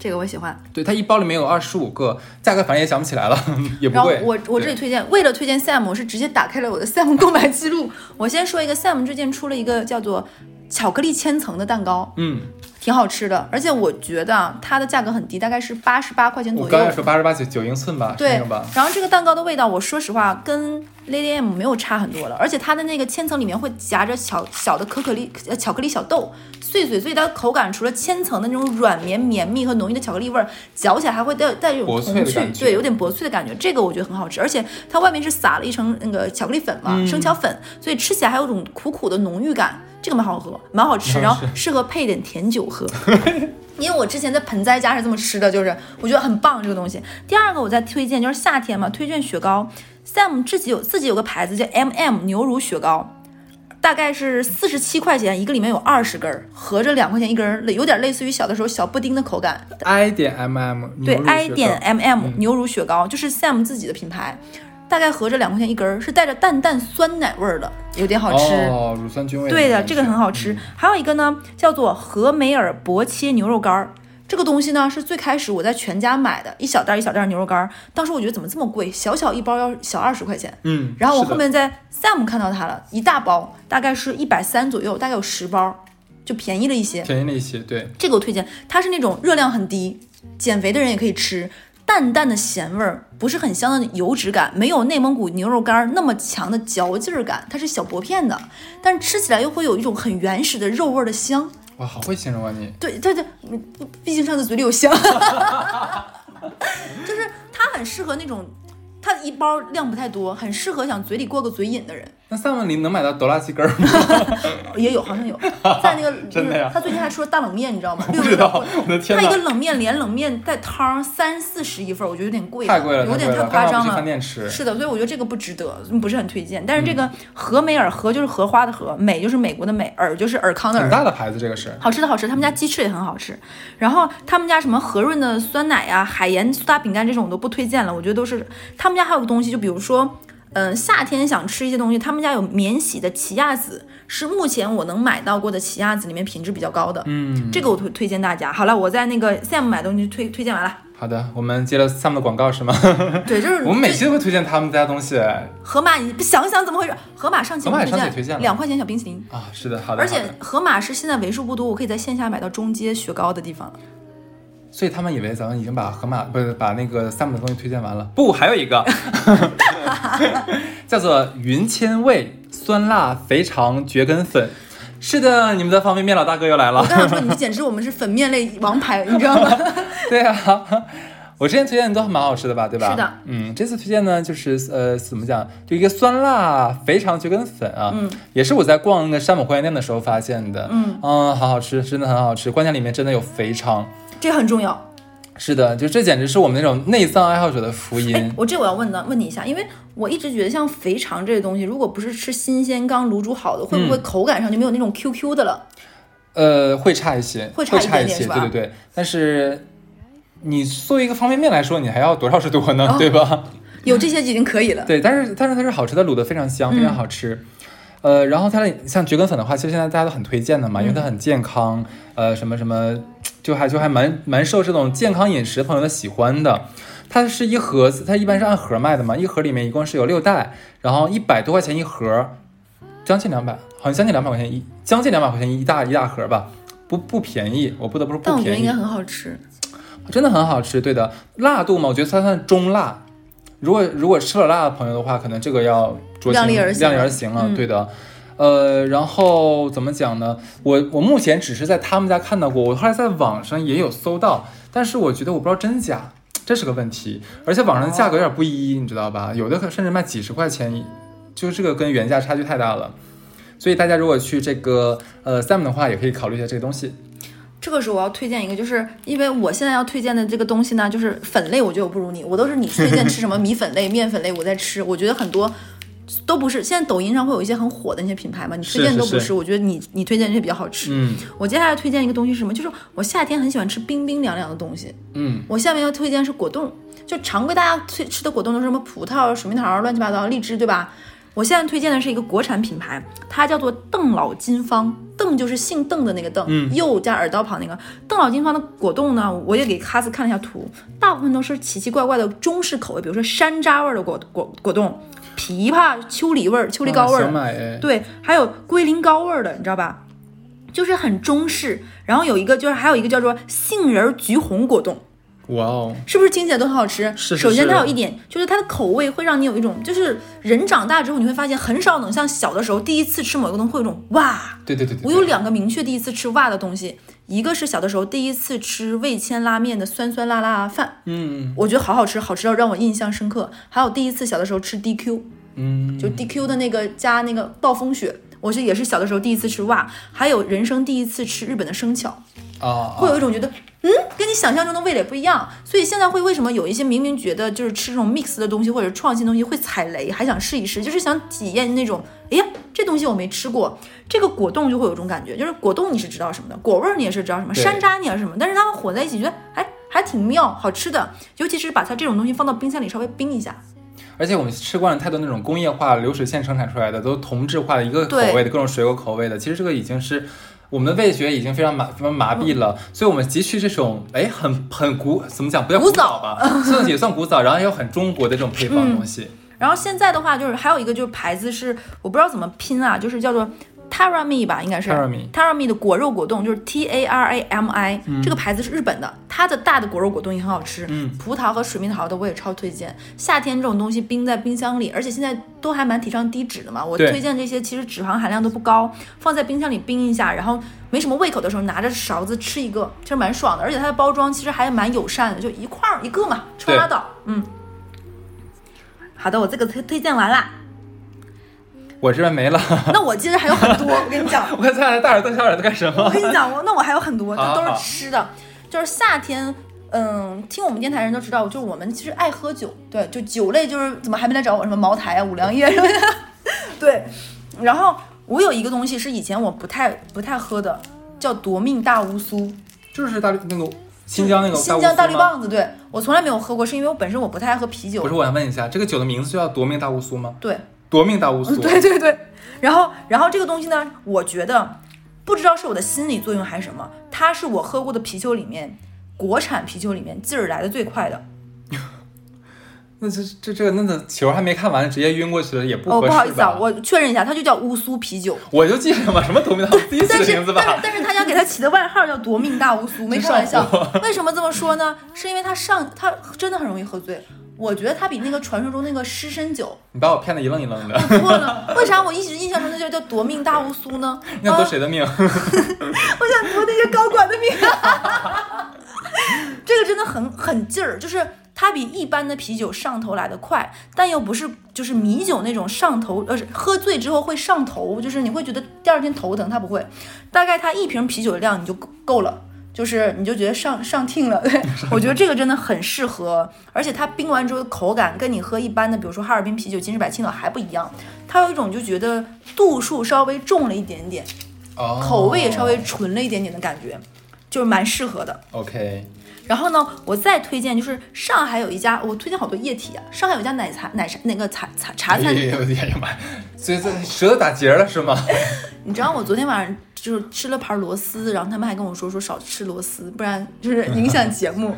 这个我喜欢。对，它一包里面有二十五个，价格反正也想不起来了，也不然后贵。我我这里推荐，为了推荐 Sam，我是直接打开了我的 Sam 购买记录。我先说一个，Sam 最近出了一个叫做巧克力千层的蛋糕，嗯，挺好吃的，而且我觉得啊，它的价格很低，大概是八十八块钱左右。我刚才说八十八九九英寸吧，对吧？，然后这个蛋糕的味道，我说实话跟 Lady M 没有差很多了，而且它的那个千层里面会夹着小小的可可粒呃巧克力小豆，碎碎，所以它的口感除了千层的那种软绵绵密和浓郁的巧克力味儿，嚼起来还会带带这种薄脆童趣对，有点薄脆的感觉，这个我觉得很好吃，而且它外面是撒了一层那个巧克力粉嘛，嗯。生巧粉，所以吃起来还有种苦苦的浓郁感，这个蛮好喝，蛮好吃，然后适合配点甜酒喝。因为我之前在盆栽家是这么吃的，就是我觉得很棒这个东西。第二个我在推荐就是夏天嘛，推荐雪糕，Sam 自己有自己有个牌子叫 MM 牛乳雪糕，大概是四十七块钱一个，里面有二十根儿，合着两块钱一根儿，有点类似于小的时候小布丁的口感。i 点 mm 对，I 点 MM 嗯牛乳雪糕，就是 Sam 自己的品牌，大概合着两块钱一根儿，是带着淡淡酸奶味儿的，有点好吃。哦，乳酸菌味。对的，这个很好吃。还有一个呢，叫做和美尔薄切牛肉干儿。这个东西呢，是最开始我在全家买的，一小袋儿一小袋儿牛肉干儿。当时我觉得怎么这么贵，小小一包要小二十块钱。嗯，然后我后面在 Sam 看到它了，一大包大概是一百三左右，大概有十包，就便宜了一些。便宜了一些，对，这个我推荐，它是那种热量很低，减肥的人也可以吃，淡淡的咸味儿，不是很香的油脂感，没有内蒙古牛肉干儿那么强的嚼劲儿感，它是小薄片的，但是吃起来又会有一种很原始的肉味儿的香。哇，好会形容啊你。对对对，嗯毕竟上次嘴里有香，就是它很适合那种，它一包量不太多，很适合想嘴里过个嘴瘾的人。那三文里能买到德拉鸡根儿吗？也有，好像有，在那个真的呀他最近还出了大冷面，你知道吗？不知道，我的天哪他一个，冷面连冷面带汤三四十一份，我觉得有点贵，太贵了，有点太夸张了。店吃。是的，所以我觉得这个不值得，不是很推荐。但是这个嗯和美尔，和就是荷花的荷，美就是美国的美，尔就是尔康的尔。很大的牌子，这个是。好吃的好吃，他们家鸡翅也很好吃。然后他们家什么和润的酸奶呀、海盐苏打饼干这种我都不推荐了，我觉得都是他们家还有个东西，就比如说，嗯、夏天想吃一些东西，他们家有免洗的奇亚籽，是目前我能买到过的奇亚籽里面品质比较高的。嗯，这个我推推荐大家。好了，我在那个 Sam 买东西推推荐完了。好的，我们接了 Sam 的广告是吗？对，就是我们每期都会推荐他们家东西啊，盒马，你想想怎么回事？盒马上期我上推荐两块钱小冰淇淋啊，是的，好的。而且好的盒马是现在为数不多我可以在线下买到中阶雪糕的地方了。所以他们以为咱们已经把河马不是把那个 Sam 的东西推荐完了，不，还有一个 叫做云千味酸辣肥肠蕨根粉。是的，你们的方便面老大哥又来了我。刚想说，你简直我们是粉面类王牌，你知道吗？对啊，我之前推荐的都蛮好吃的吧，对吧？是的。嗯，这次推荐呢，就是呃，怎么讲，就一个酸辣肥肠蕨根粉啊，嗯，也是我在逛那个山姆会员店的时候发现的，嗯好好吃，真的很好吃，关键里面真的有肥肠。这很重要。是的，就这简直是我们那种内脏爱好者的福哎音，。我这我要问的问你一下，因为我一直觉得像肥肠这个东西，如果不是吃新鲜刚卤煮好的，会不会口感上就没有那种 QQ 的了？呃，会差一些，会差一点点是吧对对对。但是你作为一个方便面来说，你还要多少是多呢，哦对吧？有这些就已经可以了。对，但是但是它是好吃的，卤的非常香，非常好吃。呃，然后它的像蕨根粉的话，其实现在大家都很推荐的嘛，因为它很健康，呃，什么什么，就还就还蛮蛮受这种健康饮食朋友的喜欢的。它是一盒子，它一般是按盒卖的嘛，一盒里面一共是有六袋，然后一百多块钱一盒，将近两百，好像将近两百块钱一，将近两百块钱一大一大盒吧，不不便宜，我不得不说不便宜但我觉得应该，很好吃。真的很好吃。对的，辣度嘛，我觉得它算中辣。如果如果吃了辣的朋友的话，可能这个要酌情量力而行了。嗯对的，呃，然后怎么讲呢？我我目前只是在他们家看到过，我后来在网上也有搜到，但是我觉得我不知道真假，这是个问题。而且网上的价格有点不一，你知道吧？有的甚至卖几十块钱，就是这个跟原价差距太大了。所以大家如果去这个呃 Sam 的话，也可以考虑一下这个东西。这个时候我要推荐一个，就是因为我现在要推荐的这个东西呢，就是粉类，我觉得我不如你，我都是你推荐吃什么 米粉类、面粉类，我在吃，我觉得很多。都不是，现在抖音上会有一些很火的那些品牌嘛，你推荐是是是都不是，我觉得你你推荐这些比较好吃。嗯我接下来推荐一个东西是什么？就是我夏天很喜欢吃冰冰凉凉的东西。嗯，我下面要推荐是果冻，就常规大家推吃的果冻都是什么葡萄、水蜜桃、乱七八糟、荔枝，对吧？我现在推荐的是一个国产品牌，它叫做邓老金方。邓就是姓邓的那个邓，嗯右加耳刀旁那个。邓老金方的果冻呢，我也给哈斯看了一下图，大部分都是奇奇怪怪的中式口味，比如说山楂味儿的果果果冻，枇杷、秋梨味儿、秋梨膏味儿。对，还有龟苓膏味儿的，你知道吧？就是很中式。然后有一个就是还有一个叫做杏仁橘红果冻，哇哦，是不是听起来都很好吃？是是首先它有一点就是它的口味会让你有一种，就是人长大之后你会发现很少能像小的时候第一次吃某个东西会有一种哇。对对对对，我有两个明确第一次吃哇的东西，一个是小的时候第一次吃味千拉面的酸酸辣辣饭，嗯我觉得好好吃，好吃到让我印象深刻。还有第一次小的时候吃 DQ，嗯，就 DQ 的那个加那个暴风雪，我是也是小的时候第一次吃哇，还有人生第一次吃日本的生巧，啊，会有一种觉得，嗯，跟你想象中的味蕾不一样。所以现在会为什么有一些明明觉得就是吃这种 mix 的东西或者创新东西会踩雷，还想试一试，就是想体验那种，哎呀，这东西我没吃过。这个果冻就会有种感觉，就是果冻你是知道什么的，果味儿你也是知道什么，山楂你也是什么，但是它们混在一起，觉得还还挺妙，好吃的。尤其是把它这种东西放到冰箱里稍微冰一下，而且我们吃惯了太多那种工业化流水线生产出来的，都同质化的一个口味的各种水果口味的，其实这个已经是我们的味觉已经非常麻非常麻痹了，所以我们汲取这种哎很很古怎么讲不叫古早吧，算也算古早，然后也有很中国的这种配方的东西。然后现在的话，就是还有一个就是牌子是我不知道怎么拼啊，就是叫做 Tarami 吧，应该是 Tarami Tarami 的果肉果冻，就是 T A R A M I，、这个牌子是日本的，它的大的果肉果冻也很好吃。嗯葡萄和水蜜桃的我也超推荐。夏天这种东西冰在冰箱里，而且现在都还蛮提倡低脂的嘛，我推荐这些其实脂肪含量都不高，放在冰箱里冰一下，然后没什么胃口的时候拿着勺子吃一个，其实蛮爽的。而且它的包装其实还蛮友善的，就一块儿一个嘛，吃完拉倒。嗯。好的，我这个推推荐完啦。我这边没了。那我其实还有很多，我跟你讲，我看咱俩大耳朵小耳朵干什么我？跟你讲，我那我还有很多，这都是吃的，就是夏天。嗯，听我们电台人都知道，就是我们其实爱喝酒，对，就酒类就是怎么还没来找我什么茅台啊、五粮液什么的，对。然后我有一个东西是以前我不太不太喝的，叫夺命大乌苏，就是大绿那个新疆那个新疆大绿。棒子，对我从来没有喝过，是因为我本身我不太爱喝啤酒不，是，我想问一下，这个酒的名字就叫夺命大乌苏吗？对，夺命大乌苏。对对对，然后然后这个东西呢，我觉得不知道是我的心理作用还是什么，它是我喝过的啤酒里面，国产啤酒里面劲儿来的最快的。那这这这个那个球还没看完，直接晕过去了，也不哦，合适吧？不好意思啊，我确认一下，它就叫乌苏啤酒。我就记着嘛，什么夺命大乌苏，但是的名字吧。但是但是他家给他起的外号叫夺命大乌苏，没开玩笑。为什么这么说呢？是因为他上他真的很容易喝醉。我觉得他比那个传说中那个狮身酒你把我骗得一愣一愣的，错了。为啥我一直印象中那叫叫夺命大乌苏呢？你想夺啊谁的命？我想夺那些高管的命。这个真的很很劲儿，就是它比一般的啤酒上头来的快，但又不是就是米酒那种上头，呃，是喝醉之后会上头，就是你会觉得第二天头疼，它不会。大概它一瓶啤酒的量你就够够了。就是你就觉得上上听了，对 我觉得这个真的很适合，而且它冰完之后的口感跟你喝一般的，比如说哈尔滨啤酒、金士百、青岛还不一样，它有一种就觉得度数稍微重了一点点，哦，口味也稍微纯了一点点的感觉，就是蛮适合的。OK。然后呢，我再推荐就是上海有一家，我推荐好多液体啊。上海有一家奶茶奶茶那个茶茶茶餐厅，哎呀妈！所以这舌头打结了是吗？你知道我昨天晚上就是吃了盘螺丝，然后他们还跟我说说少吃螺丝，不然就是影响节目。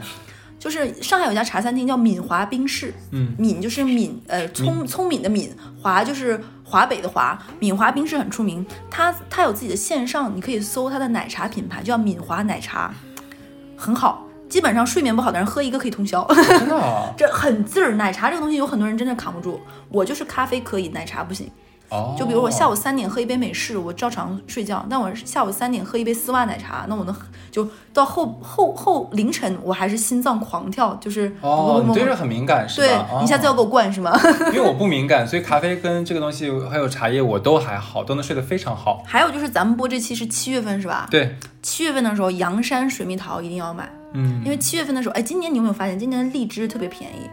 就是上海有一家茶餐厅叫闽华冰室，嗯，闽就是闽呃聪聪明的闽，华就是华北的华，闽华冰室很出名，它它有自己的线上，你可以搜它的奶茶品牌，叫闽华奶茶，很好。基本上睡眠不好的人喝一个可以通宵，真的啊？这很劲儿。奶茶这个东西有很多人真的扛不住，我就是咖啡可以，奶茶不行。哦，就比如我下午三点喝一杯美式，我照常睡觉；但我下午三点喝一杯丝袜奶茶，那我能就到后后后凌晨，我还是心脏狂跳，就是哦，你对这很敏感是对吧？你下子要给我灌是吗？哦 因为我不敏感，所以咖啡跟这个东西还有茶叶我都还好，都能睡得非常好。还有就是咱们播这期是七月份是吧？对，七月份的时候，阳山水蜜桃一定要买，嗯，因为七月份的时候，哎，今年你有没有发现今年的荔枝特别便宜？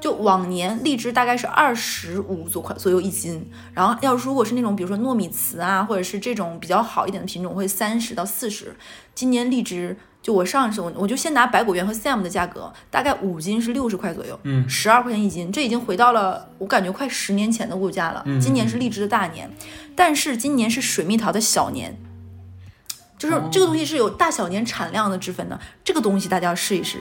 就往年荔枝大概是二十五左块左右一斤，然后要如果是那种比如说糯米糍啊，或者是这种比较好一点的品种，会三十到四十。今年荔枝就我上一次我我就先拿百果园和 Sam 的价格，大概五斤是六十块左右，嗯十二块钱一斤，这已经回到了我感觉快十年前的物价了。嗯今年是荔枝的大年，但是今年是水蜜桃的小年。就是这个东西是有大小年产量的之分的，这个东西大家要试一试。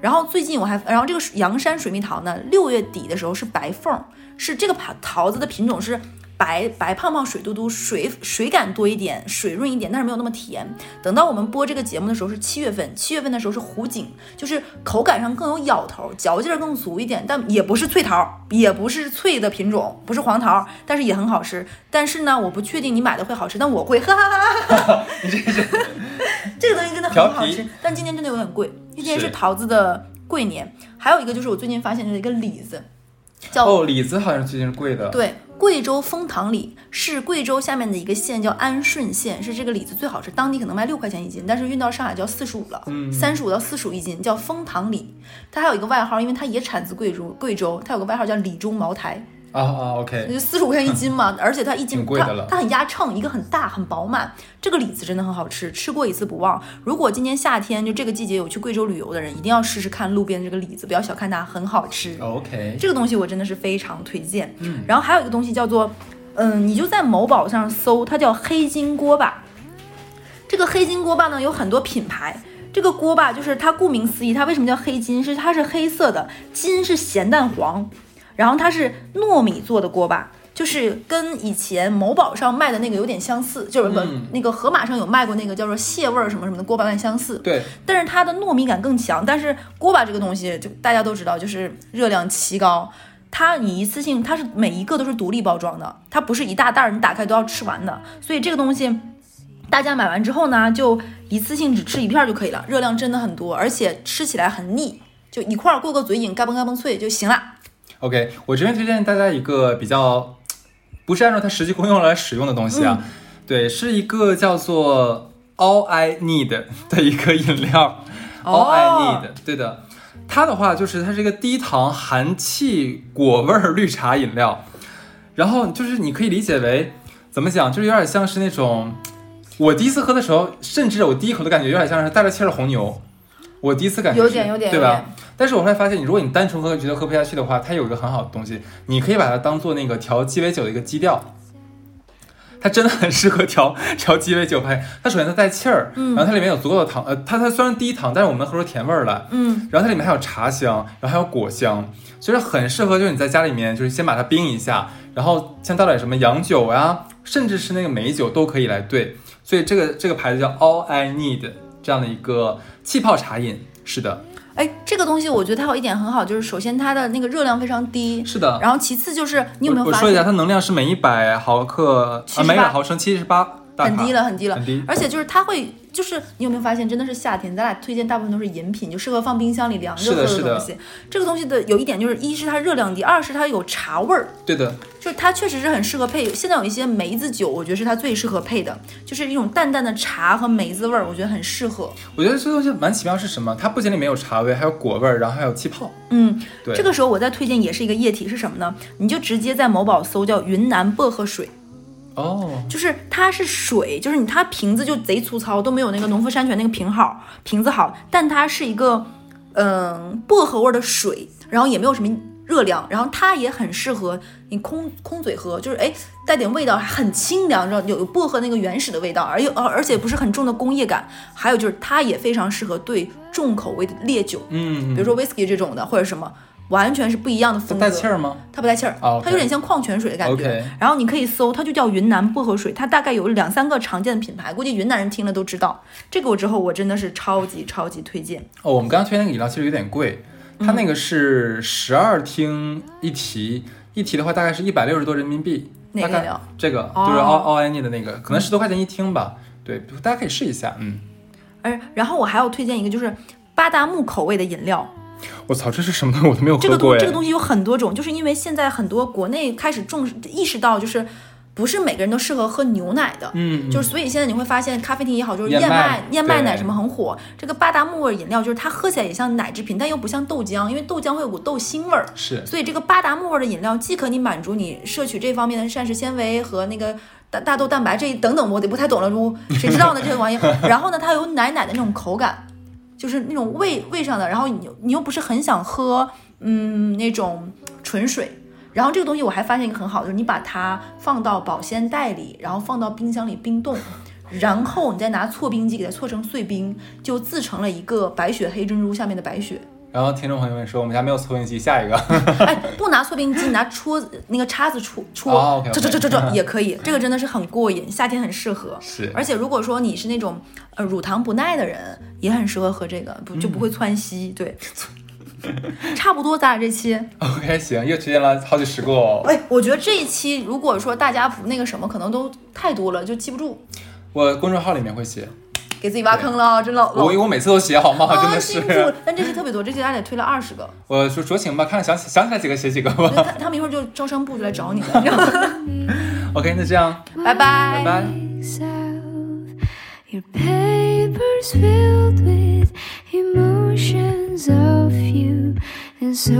然后最近我还，然后这个阳山水蜜桃呢，六月底的时候是白凤，是这个桃桃子的品种是白白胖胖、水嘟嘟、水水感多一点、水润一点，但是没有那么甜。等到我们播这个节目的时候是七月份，七月份的时候是湖景，就是口感上更有咬头，嚼劲儿更足一点，但也不是脆桃，也不是脆的品种，不是黄桃，但是也很好吃。但是呢，我不确定你买的会好吃，但我会，哈哈哈哈。你这个东西真的很好吃，但今年真的有点贵。今年是是桃子的贵年，还有一个就是我最近发现的一个李子，叫、哦，李子好像最近是贵的。对贵州蜂糖李，是贵州下面的一个县叫安顺县，是这个李子最好吃，当地可能卖六块钱一斤，但是运到上海就要四十五了，嗯三十五到四十五一斤，叫蜂糖李。它还有一个外号，因为它也产自贵州，贵州它有个外号叫李中茅台。啊啊，OK，就四十五块钱一斤嘛，而且它一斤它它很压秤，一个很大很饱满。这个李子真的很好吃，吃过一次不忘。如果今年夏天就这个季节有去贵州旅游的人，一定要试试看路边这个李子，不要小看它，很好吃。OK，这个东西我真的是非常推荐。嗯然后还有一个东西叫做，嗯，你就在某宝上搜，它叫黑金锅巴。这个黑金锅巴呢有很多品牌。这个锅巴就是它顾名思义，它为什么叫黑金？是它是黑色的，金是咸蛋黄，然后它是糯米做的锅巴。就是跟以前某宝上卖的那个有点相似，就是不、嗯那个盒马上有卖过那个叫做蟹味儿什么什么的锅巴饭相似。对，但是它的糯米感更强。但是锅巴这个东西，就大家都知道，就是热量奇高。它你一次性，它是每一个都是独立包装的，它不是一大袋儿，你打开都要吃完的。所以这个东西，大家买完之后呢，就一次性只吃一片儿就可以了，热量真的很多，而且吃起来很腻，就一块儿过个嘴瘾，嘎嘣嘎嘣脆就行了。OK，我这边推荐大家一个比较不是按照它实际功用来使用的东西啊，对，是一个叫做 All I Need 的一个饮料、a l l I 哦 Need，对的，它的话就是它是一个低糖含气果味儿绿茶饮料，然后就是你可以理解为怎么讲，就是有点像是那种我第一次喝的时候，甚至我第一口的感觉有点像是带着气儿的红牛。我第一次感觉有点有点对吧？但是我后来发现，你如果你单纯喝觉得喝不下去的话，它有一个很好的东西，你可以把它当做那个调鸡尾酒的一个基调。它真的很适合调调鸡尾酒拍。它首先它带气儿，然后它里面有足够的糖，呃，它它虽然低糖，但是我们能喝出甜味儿来。嗯，然后它里面还有茶香，然后还有果香，所以很适合就是你在家里面就是先把它冰一下，然后像倒点什么洋酒呀，甚至是那个美酒都可以来兑。所以这个这个牌子叫 All I Need 这样的一个气泡茶饮，是的，哎，这个东西我觉得它有一点很好，就是首先它的那个热量非常低，是的。然后其次就是你有没有发我我说一下，它能量是每一百毫克啊，78每百毫升七十八很低了，很低了，很低而且就是它会，就是你有没有发现，真的是夏天，咱俩推荐大部分都是饮品，就适合放冰箱里凉着是的喝是的东西。这个东西的有一点就是，一是它热量低，二是它有茶味儿。对的，就是它确实是很适合配，现在有一些梅子酒，我觉得是它最适合配的，就是一种淡淡的茶和梅子味儿，我觉得很适合。我觉得这东西蛮奇妙是什么？它不仅里面有茶味，还有果味儿，然后还有气泡。嗯，对，这个时候我再推荐也是一个液体是什么呢？你就直接在某宝搜叫云南薄荷水，哦，就是它是水，就是你它瓶子就贼粗糙，都没有那个农夫山泉那个瓶好瓶子好，但它是一个嗯薄荷味儿的水，然后也没有什么热量，然后它也很适合你空空嘴喝，就是哎带点味道，很清凉，然后有有薄荷那个原始的味道，而又而而且不是很重的工业感，还有就是它也非常适合对重口味的烈酒，嗯，比如说 whisky 这种的或者什么。完全是不一样的它风格，带气儿吗？它不带气儿，它有点像矿泉水的感觉。然后你可以搜，它就叫云南薄荷水，它大概有两三个常见的品牌，估计云南人听了都知道。这个我之后我真的是超级超级推荐。哦，我们刚刚推荐那个饮料其实有点贵，它嗯那个是十二听一提，一提的话大概是一百六十多人民币。大概哪个饮料这个哦就是 all all I need 的那个，可能十多块钱一听吧。对，大家可以试一下。嗯，而然后我还要推荐一个，就是巴达木口味的饮料。我操，这是什么东西？我都没有这个喝过哎。东这个东西有很多种，就是因为现在很多国内开始重视意识到，就是不是每个人都适合喝牛奶的。嗯，就是所以现在你会发现咖啡厅也好，就是燕麦燕麦奶什么很火。这个巴达木味饮料就是它喝起来也像奶制品，但又不像豆浆，因为豆浆会有股豆腥味儿。是所以这个巴达木味的饮料，既可以满足你摄取这方面的膳食纤维和那个大大豆蛋白这一等等，我得不太懂了，如谁知道呢这个玩意儿？然后呢，它有奶奶的那种口感，就是那种胃胃上的，然后你你又不是很想喝，嗯，那种纯水。然后这个东西我还发现一个很好的，就是你把它放到保鲜袋里，然后放到冰箱里冰冻，然后你再拿搓冰机给它搓成碎冰，就自成了一个白雪黑珍珠下面的白雪。然后听众朋友们说，我们家没有搓冰机，下一个。哎，不拿搓冰机，你拿戳那个叉子戳戳戳，，OK，OK 这这这这这也可以，这个真的是很过瘾，夏天很适合。是而且如果说你是那种呃乳糖不耐的人，也很适合喝这个，不就不会窜稀。对，差不多，咱俩这期，OK，行，又推荐了好几十个哦。哎，我觉得这一期如果说大家不那个什么，可能都太多了，就记不住，我公众号里面会写，给自己挖坑了啊，真老老我我每次都写好吗？真啊的辛苦是了。。但这期特别多，这期咱俩推了二十个，我说酌情吧，看看想想起来几个写几个吧。他他们一会儿就招商部就来找你了？OK，那这样，拜拜拜拜。Your papers filled with emotions of you, and so